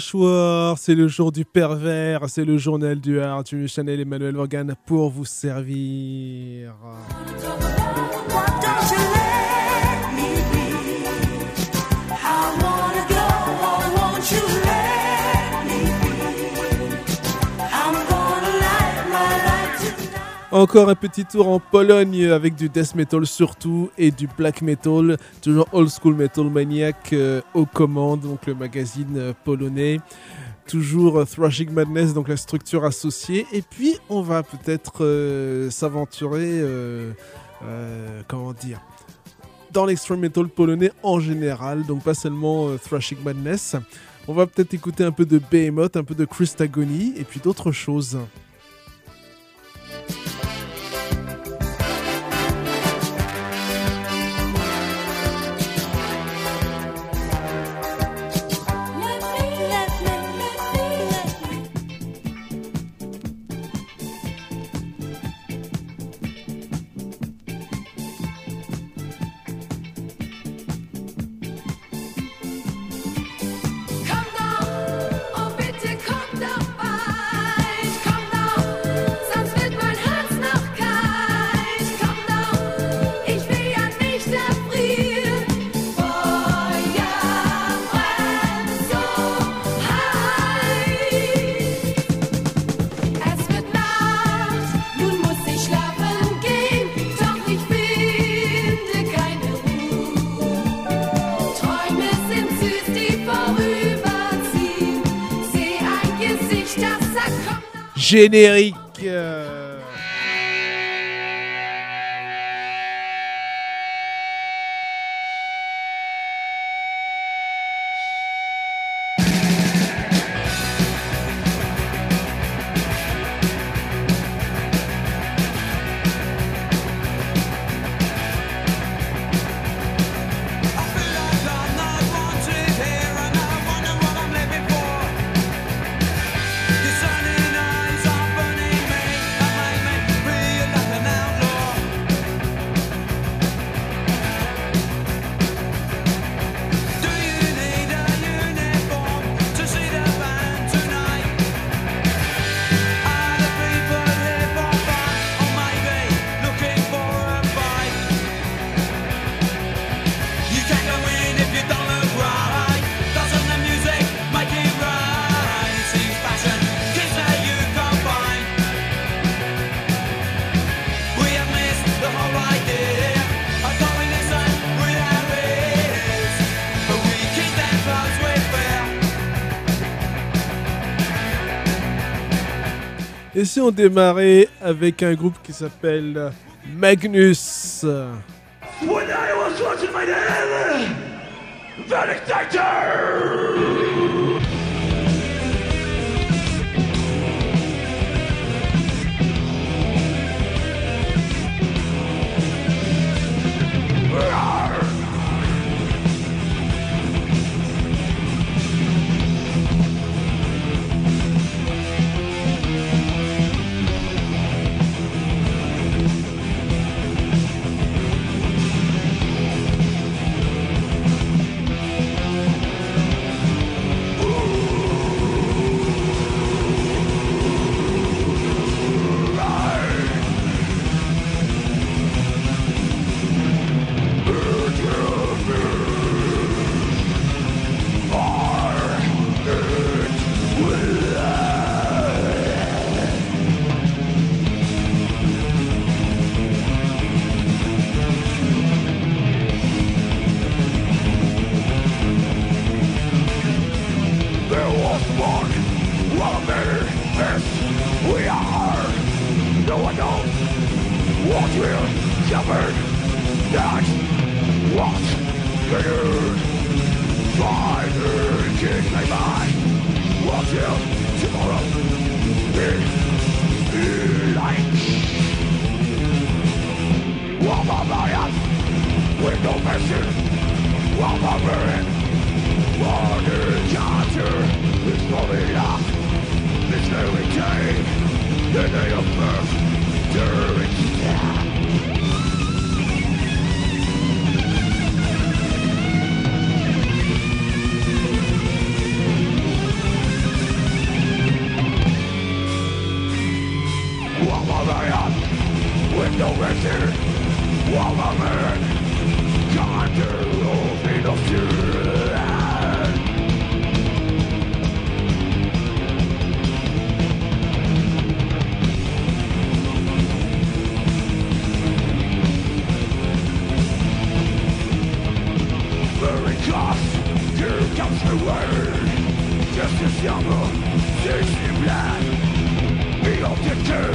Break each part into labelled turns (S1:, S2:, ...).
S1: C'est le jour du du pervers, c'est le journal du art. Jimmy Chanel Emmanuel Morgan pour vous servir. Encore un petit tour en Pologne avec du death metal surtout et du black metal, toujours old school metal maniac euh, aux commandes, donc le magazine euh, polonais. Toujours euh, Thrashing Madness, donc la structure associée. Et puis on va peut-être s'aventurer, comment dire, dans l'extreme metal polonais en général, donc pas seulement Thrashing Madness. On va peut-être écouter un peu de Behemoth, un peu de Christagony et puis d'autres choses. Générique. Et si on démarrait avec un groupe qui s'appelle Magnus? When
S2: I was watching my! suffered not what feared. By urging my mind, what will tomorrow be like? Walk a lion with no mercy, walk a burden. Water charger is falling off, this very day, the day of birth, during death. no mercy While a man Can't do in of fear Because here comes the word. This is yellow, this is black We all take care,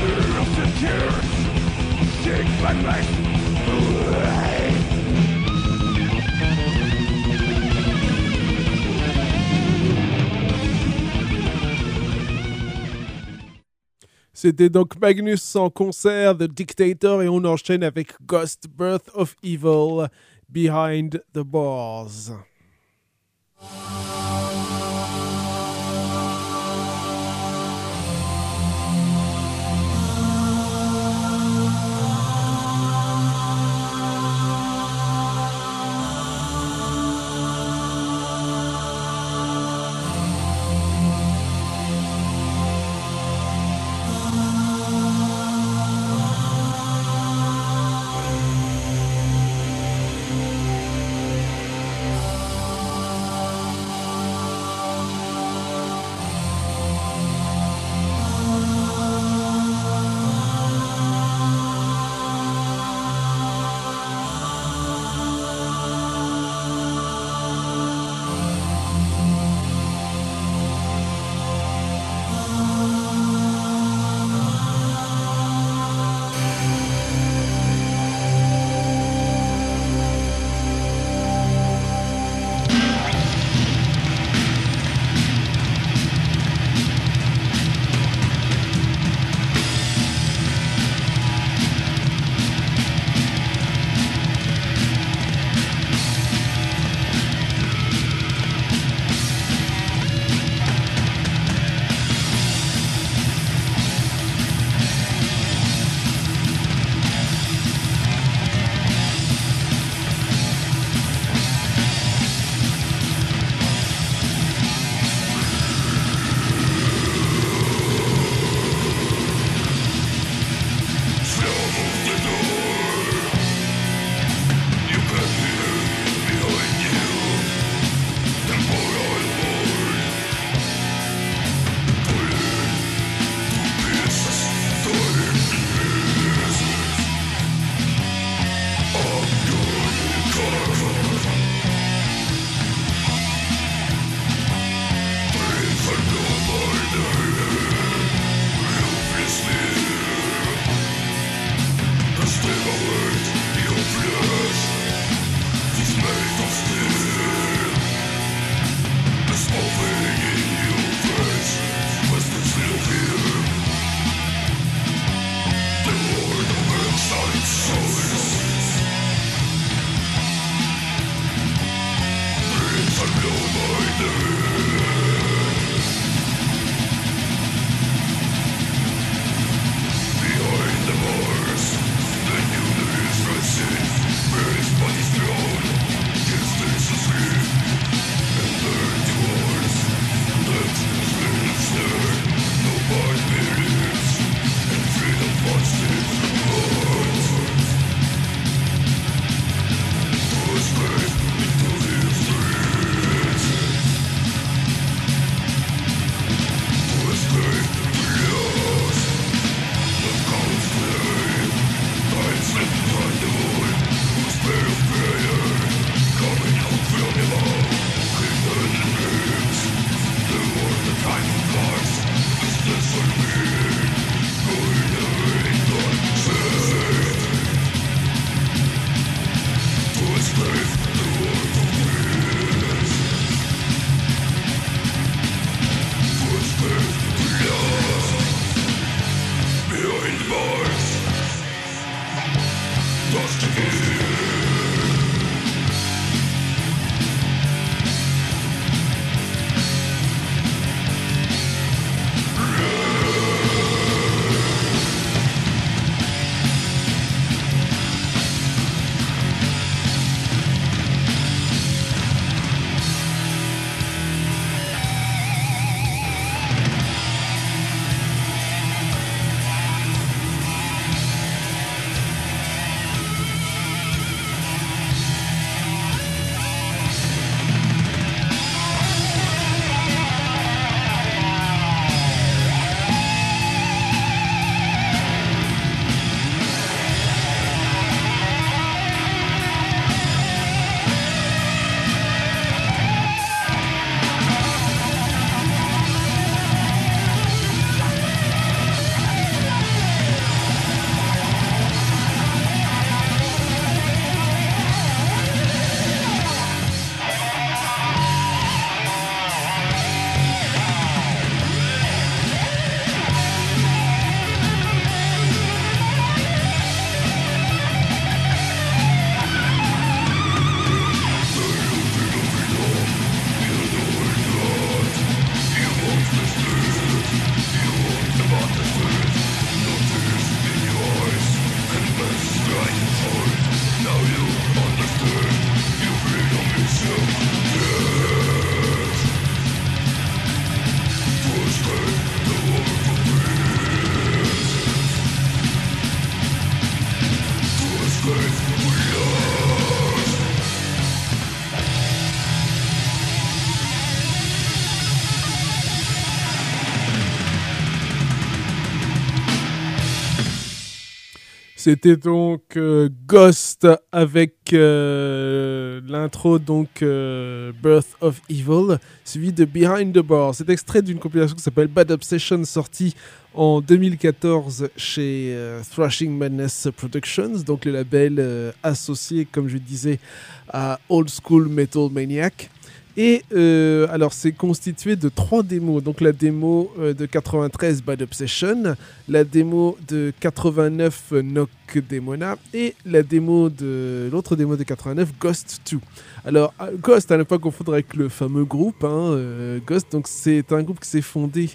S2: we all
S1: C'était donc Magnus en concert, The Dictator, et on enchaîne avec Ghost Birth of Evil, Behind the Bars. C'était donc euh, Ghost avec euh, l'intro donc euh, Birth of Evil, suivi de Behind the Bar. C'est extrait d'une compilation qui s'appelle Bad Obsession, sortie en 2014 chez Thrashing Madness Productions, donc le label associé, comme je disais, à Old School Metal Maniac. Et euh, alors, c'est constitué de trois démos. Donc, la démo euh, de 93, Bad Obsession, la démo de 89, Knock Demona, et la démo de l'autre démo de 89, Ghost 2. Alors, euh, Ghost, à ne pas confondre avec le fameux groupe, hein, Ghost, donc c'est un groupe qui s'est fondé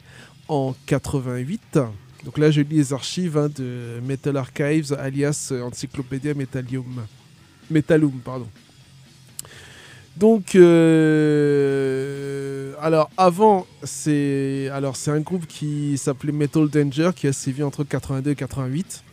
S1: en 88. Donc là, je lis les archives hein, de Metal Archives, alias Encyclopédia Metallium. Metallum, pardon. Donc, euh, alors avant, c'est alors c'est un groupe qui s'appelait Metal Danger qui a sévi entre 82 et 88.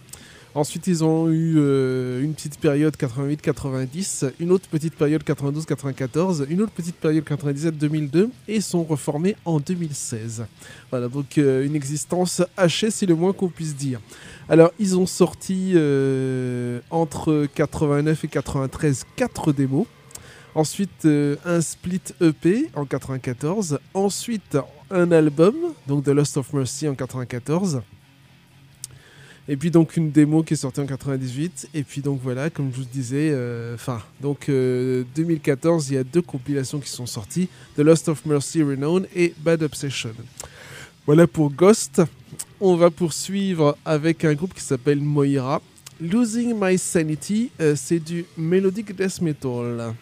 S1: Ensuite, ils ont eu euh, une petite période 88-90, une autre petite période 92-94, une autre petite période 97-2002 et sont reformés en 2016. Voilà, donc euh, une existence hachée, c'est le moins qu'on puisse dire. Alors, ils ont sorti entre 89 et 93 4 démos. Ensuite, euh, un split EP en 94. Ensuite, un album, donc The Lost of Mercy en 94. Et puis donc une démo qui est sortie en 98. Et puis donc voilà, comme je vous disais, euh, enfin, donc 2014, euh, il y a deux compilations qui sont sorties The Lost of Mercy Renown et Bad Obsession. Voilà pour Ghost. On va poursuivre avec un groupe qui s'appelle Moira. Losing My Sanity, c'est du melodic death metal.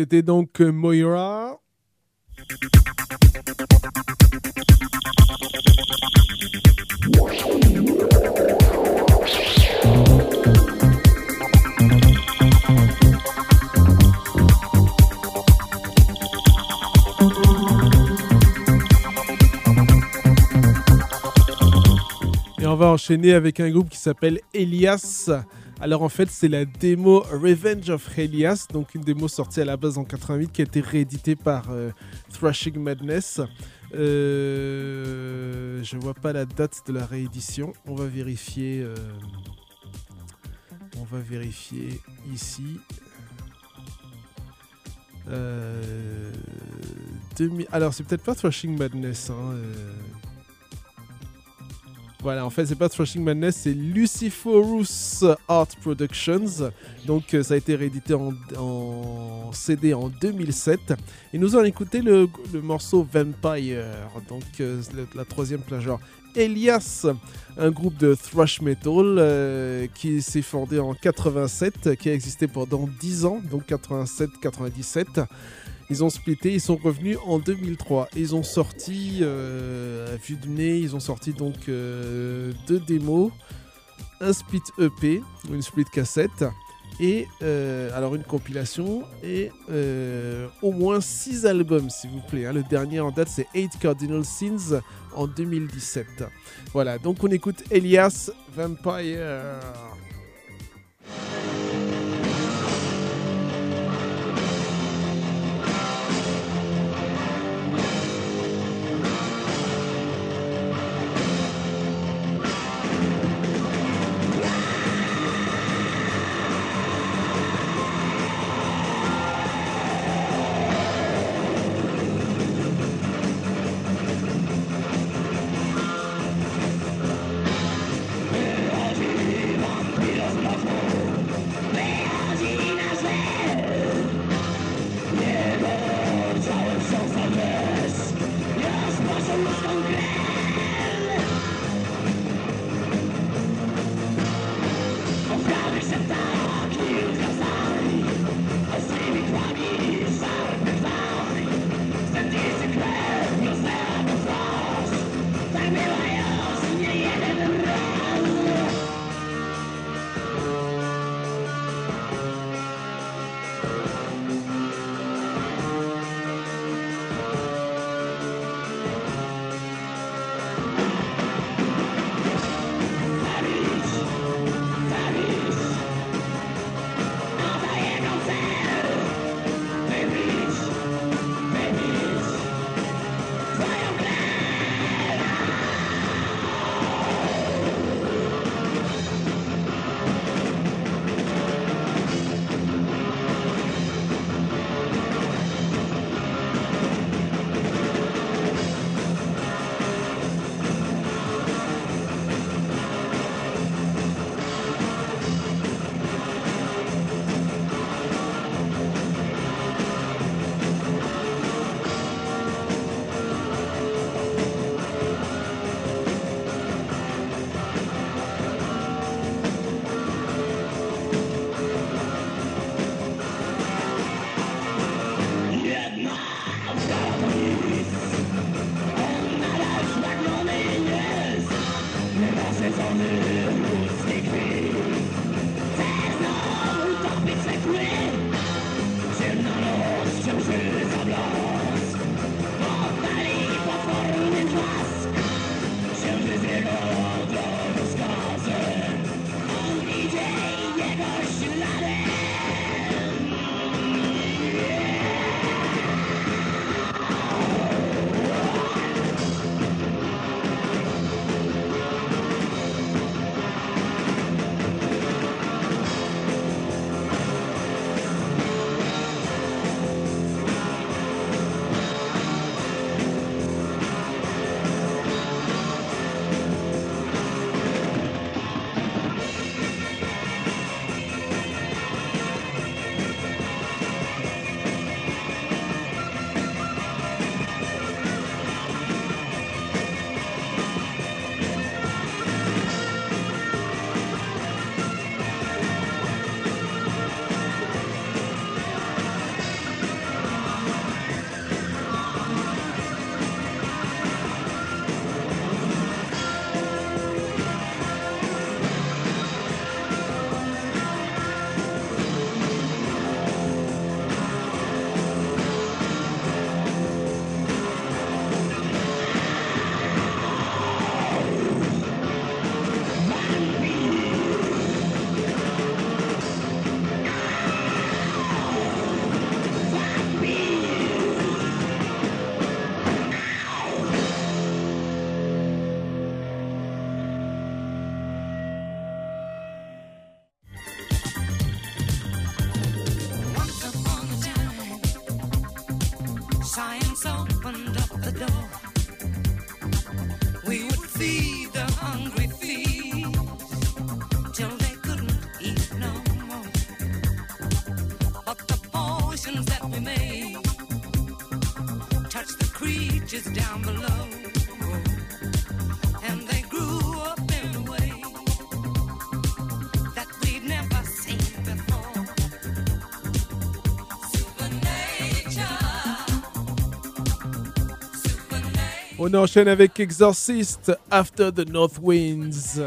S1: C'était donc Moira. Et on va enchaîner avec un groupe qui s'appelle Elias. Alors en fait, c'est la démo Revenge of Elias, donc une démo sortie à la base en 88 qui a été rééditée par euh, Thrashing Madness. Euh, je vois pas la date de la réédition. On va vérifier. Euh, on va vérifier ici. Euh, alors c'est peut-être pas Thrashing Madness. Hein, voilà, en fait, c'est pas Thrashing Madness, c'est Luciferus Art Productions. Donc, euh, ça a été réédité en, CD en 2007. Et nous allons écouter le, morceau Vampire, donc euh, la, troisième plage. Elias, un groupe de thrash metal euh, qui s'est fondé en 87, qui a existé pendant 10 ans, donc 87-97. Ils ont splitté, ils sont revenus en 2003. Ils ont sorti, euh, à vue de nez, ils ont sorti donc euh, deux démos, un split EP, une split cassette, et euh, alors une compilation, et au moins six albums, s'il vous plaît. Hein. Le dernier en date, c'est Eight Cardinal Sins en 2017. Voilà, donc on écoute Elias Vampire.
S3: trenches down below. And they grew up in a way that we've never seen before. Supernature. Supernature.
S1: On enchaîne avec Exorcist After the North Winds.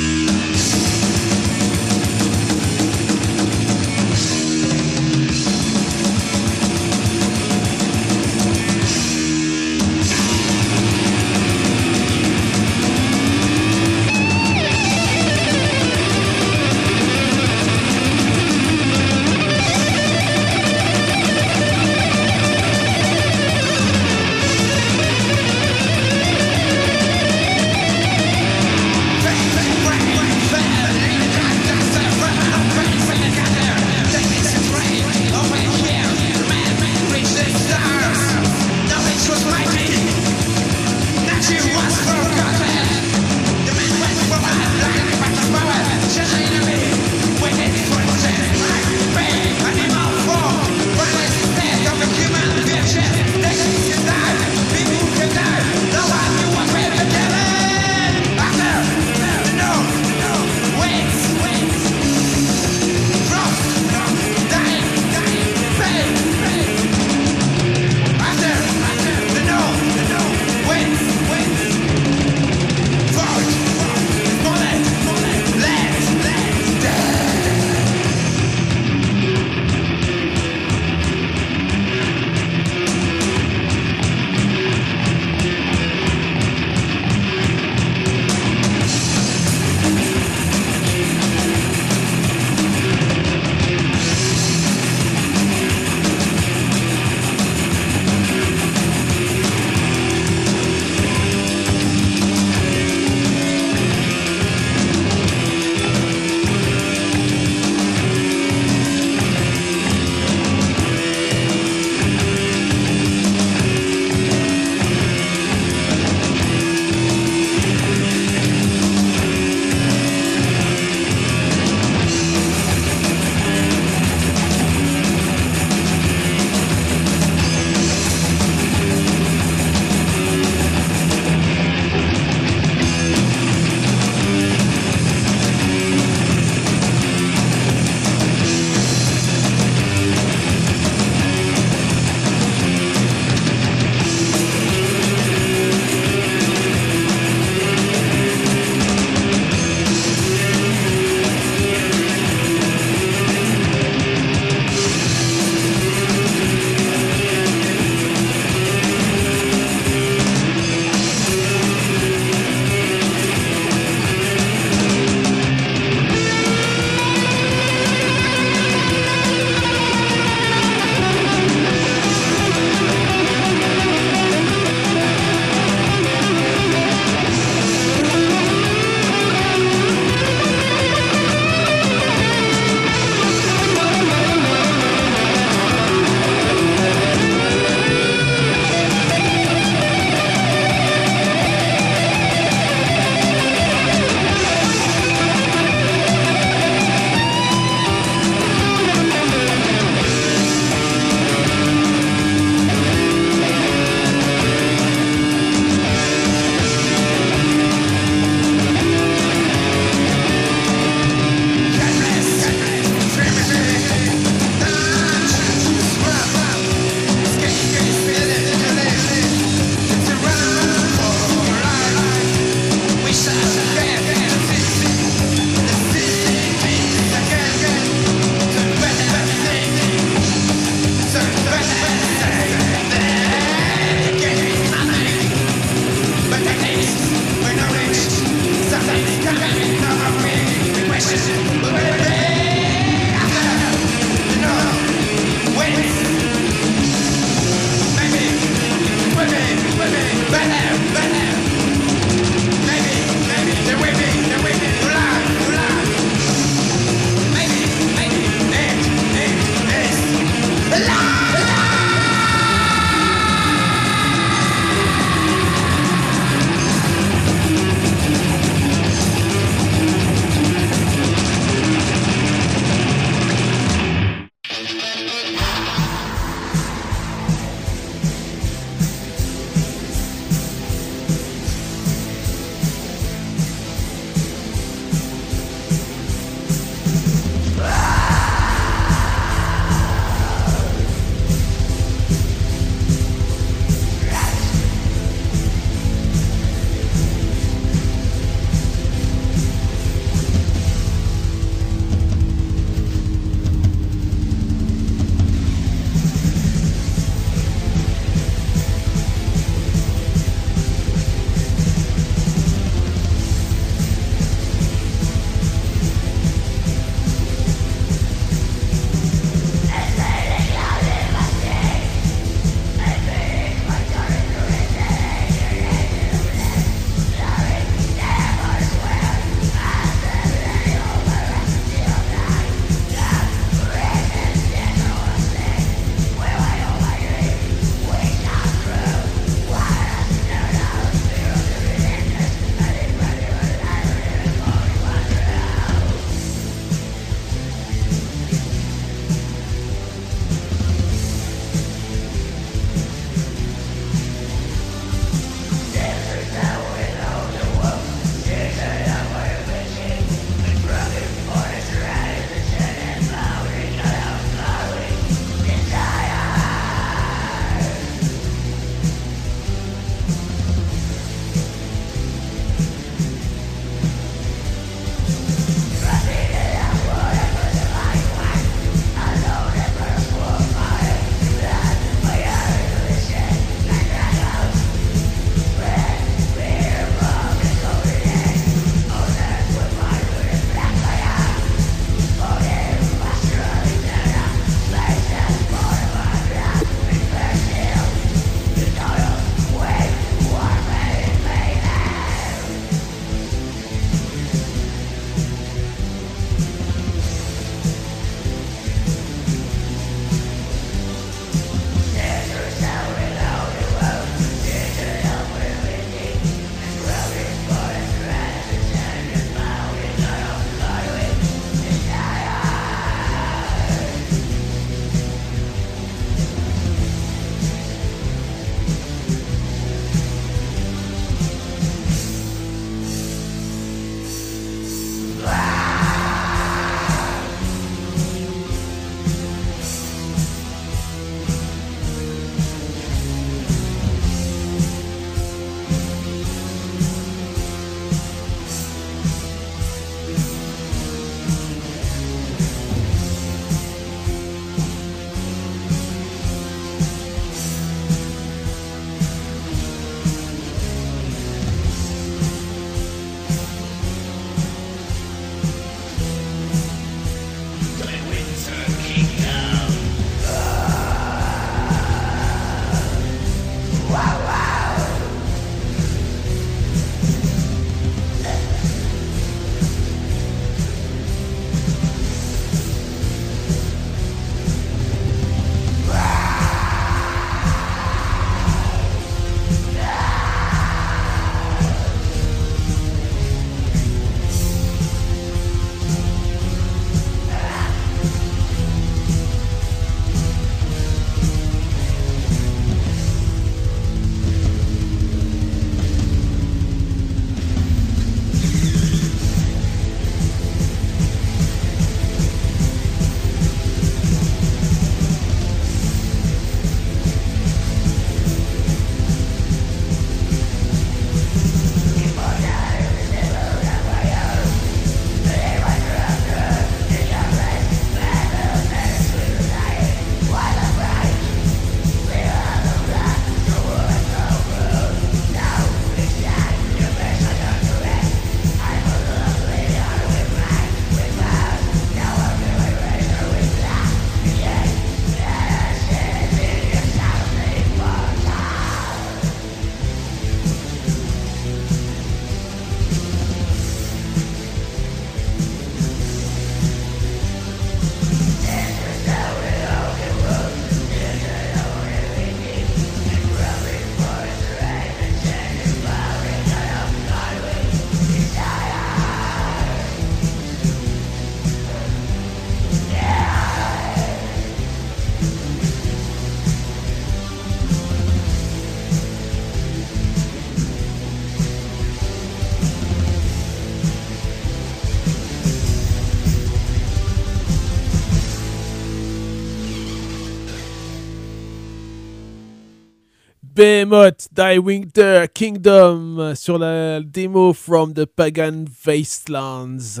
S1: Behemoth, Die Winter Kingdom sur la démo From the Pagan Wastelands.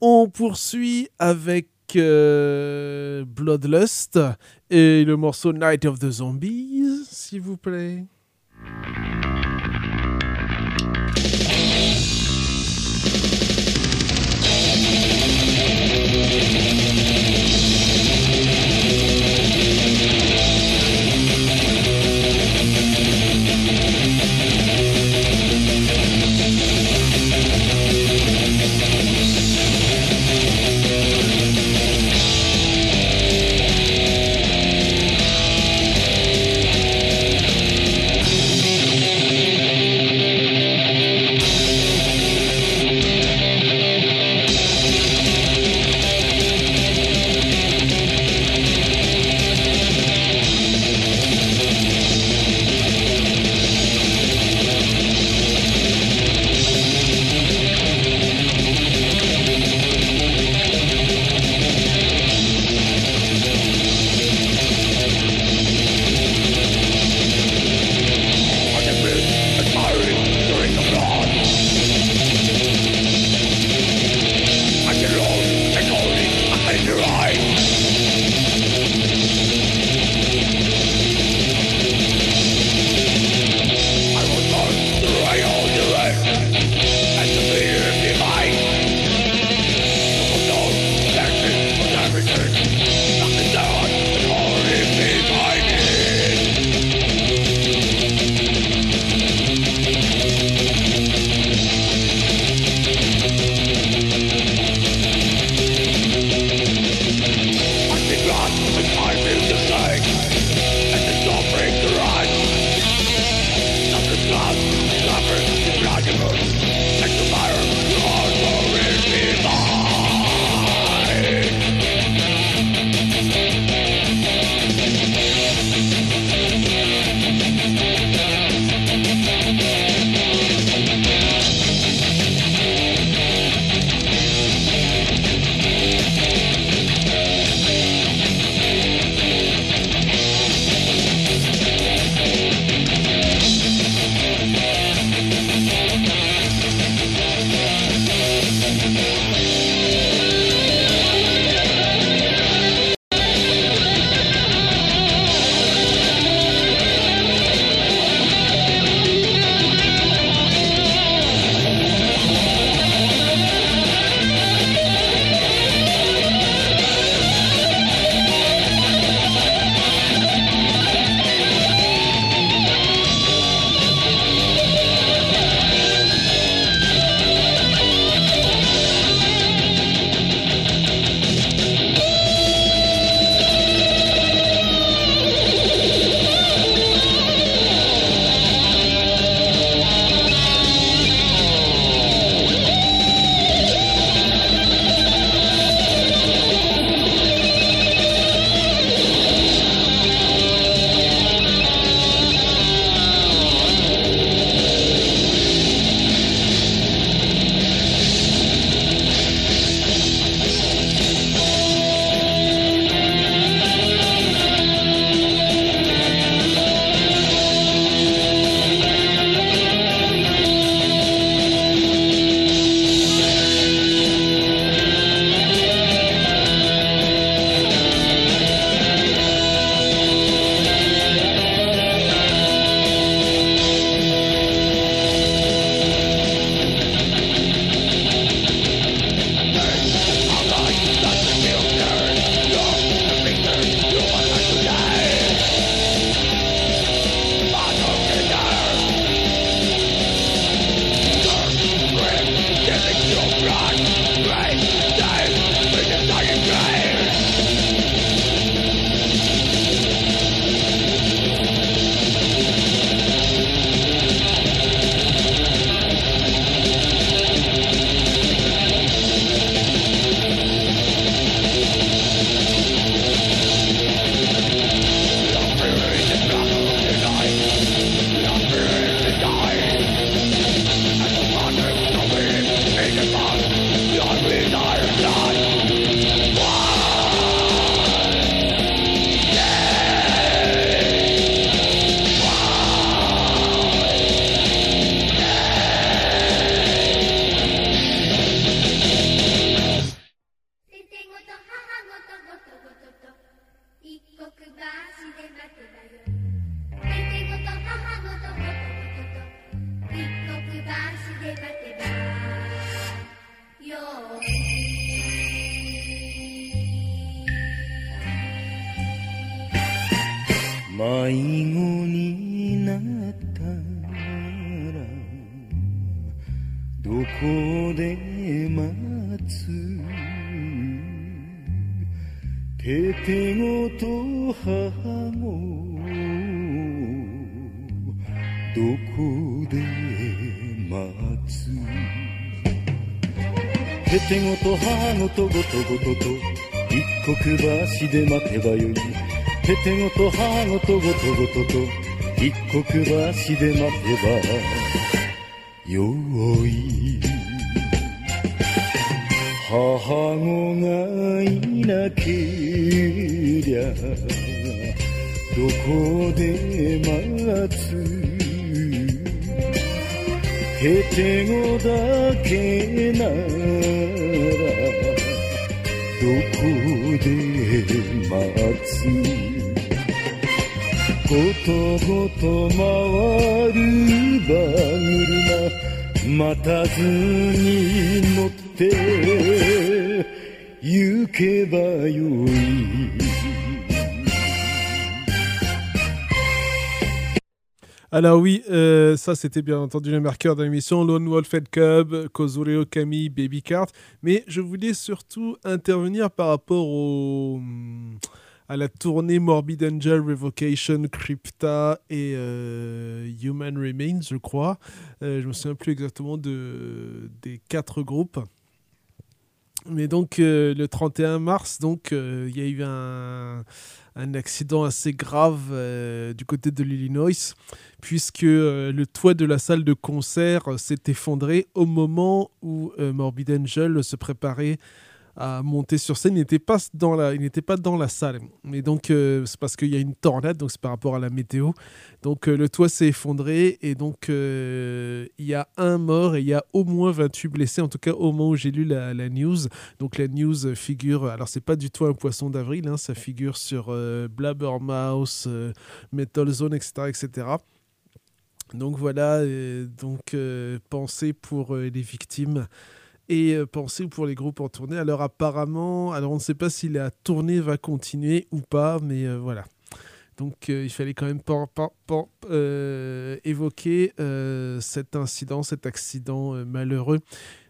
S1: On poursuit avec euh, Bloodlust et le morceau Night of the Zombies, s'il vous plaît.
S4: ごとごとと一刻橋で待てばよいててごと母ごとごとごとと一刻橋で待てばよい母子がいなけりゃどこで待つへてごだけならで待つことごと回る馬車待たずに乗って行けばよい
S1: Alors oui, euh, ça c'était bien entendu le marqueur de l'émission Lone Wolf Cub, Kozureo Kami, Baby Cart. Mais je voulais surtout intervenir par rapport au, à la tournée Morbid Angel, Revocation, Crypta et euh, Human Remains, je crois. Euh, je me souviens plus exactement de, des quatre groupes. Mais donc euh, le 31 mars, donc il y a eu un, un accident assez grave euh, du côté de l'Illinois, puisque euh, le toit de la salle de concert euh, s'est effondré au moment où Morbid Angel se préparait à monter sur scène. Il n'était pas dans la, il n'était pas dans la salle. Mais donc euh, c'est parce qu'il y a une tornade, donc c'est par rapport à la météo. Donc euh, le toit s'est effondré et donc euh, il y a un mort et il y a au moins 28 blessés. En tout cas au moment où j'ai lu la, news. Donc la news figure, alors c'est pas du tout un poisson d'avril, hein, ça figure sur Blabbermouth, euh, Metal Zone, etc., etc. Donc voilà, donc pensez pour les victimes et euh, pensez pour les groupes en tournée. Alors apparemment, alors on ne sait pas si la tournée va continuer ou pas, mais euh, voilà. Donc euh, il fallait quand même évoquer cet incident, cet accident malheureux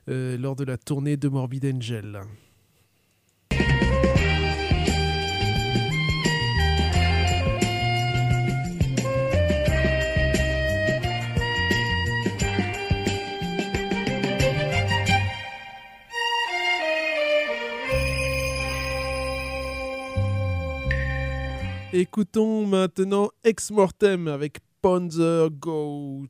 S1: lors de la tournée de Morbid Angel. Écoutons maintenant Ex Mortem avec Panzer Goat.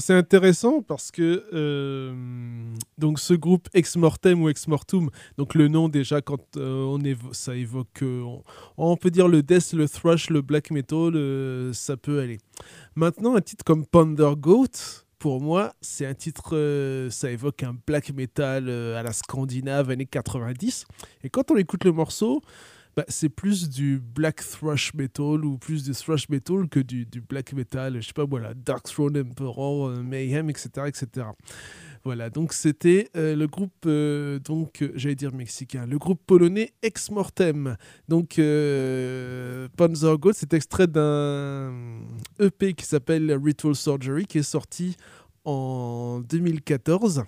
S1: C'est intéressant parce que euh, donc ce groupe Ex Mortem ou Ex Mortum, donc le nom déjà quand euh, on ça évoque, euh, on, peut dire le death, le thrash, le black metal, ça peut aller. Maintenant un titre comme Ponder Goat, pour moi, c'est un titre, ça évoque un black metal à la Scandinave années 90. Et quand on écoute le morceau, bah, c'est plus du black thrash metal ou plus du thrash metal que du, du black metal, je sais pas, voilà, Dark Throne Emperor, euh, Mayhem, etc. etc. Voilà, donc c'était euh, le groupe, euh, donc j'allais dire mexicain, le groupe polonais Ex Mortem. Donc Panzer Gold, c'est extrait d'un EP qui s'appelle Ritual Surgery qui est sorti en 2014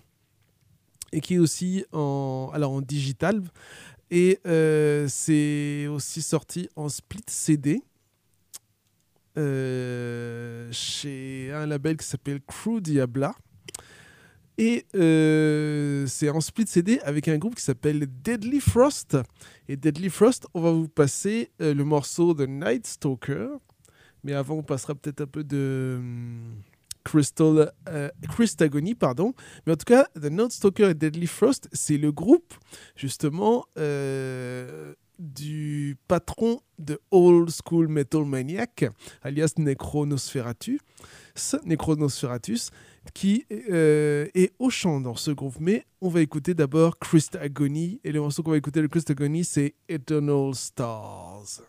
S1: et qui est aussi en, alors en digital. Et euh, c'est aussi sorti en split CD euh, chez un label qui s'appelle Crew Diabla. Et euh, c'est en split CD avec un groupe qui s'appelle Deadly Frost. Et Deadly Frost, on va vous passer le morceau de Night Stalker. Mais avant, on passera peut-être un peu de. Crystal, euh, Christagony, pardon. Mais en tout cas, The Note Stalker et Deadly Frost, c'est le groupe, justement, euh, du patron de Old School Metal Maniac, alias Necronosferatus, Necronosferatus qui euh, est au chant dans ce groupe. Mais on va écouter d'abord Christagony, et le morceau qu'on va écouter de Christagony, c'est Eternal Stars.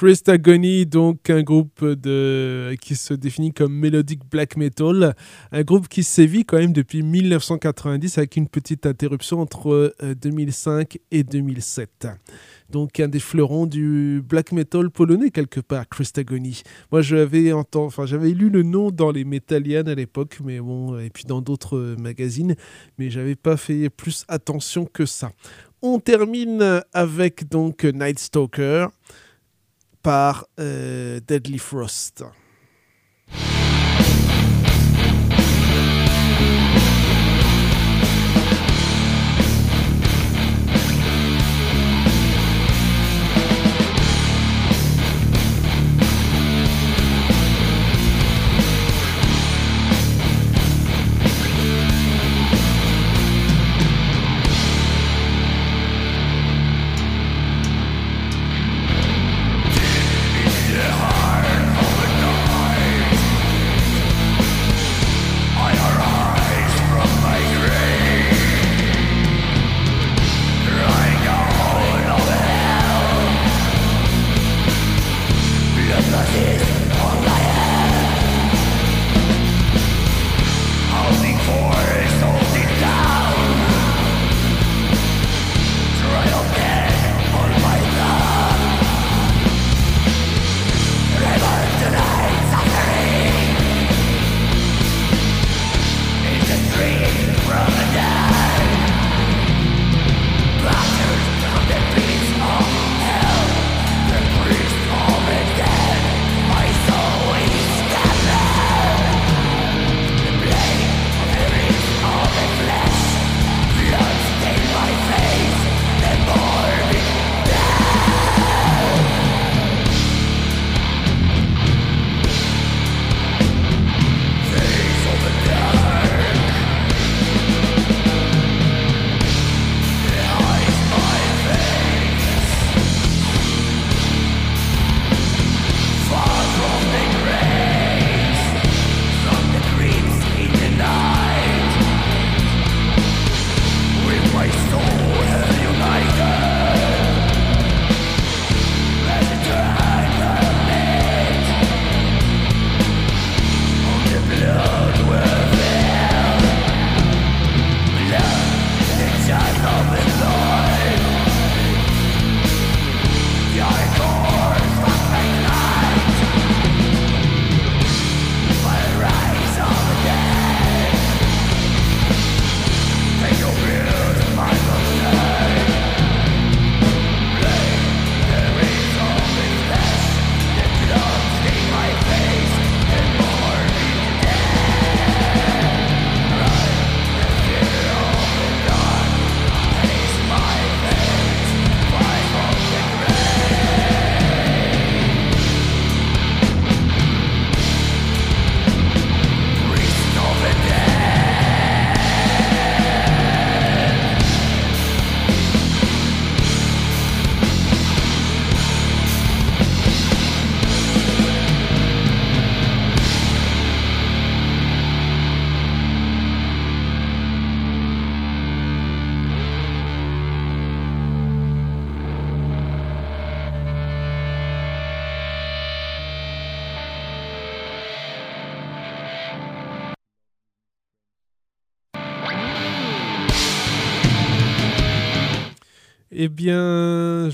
S1: Christagony, donc un groupe de, qui se définit comme melodic black metal, un groupe qui sévit quand même depuis 1990 avec une petite interruption entre 2005 euh, et 2007 donc un des fleurons du black metal polonais quelque part, Christagony. Moi j'avais enfin j'avais lu le nom dans les Metallian à l'époque, mais bon, et puis dans d'autres euh, magazines, mais j'avais pas fait plus attention que ça. On termine avec donc Night Stalker par euh, Deadly Frost.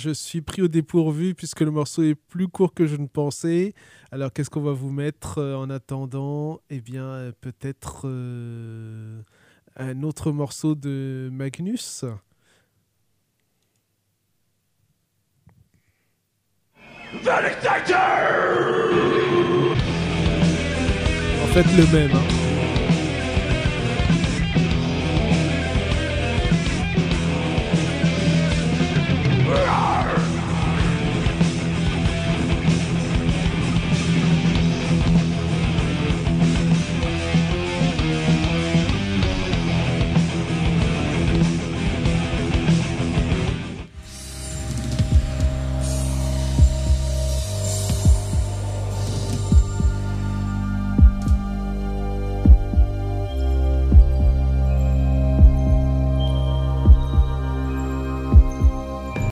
S1: je suis pris au dépourvu puisque le morceau est plus court que je ne pensais. Alors, qu'est-ce qu'on va vous mettre euh, en attendant? Eh bien, euh, peut-être euh, un autre morceau de Magnus
S2: En
S1: fait, le même. Hein.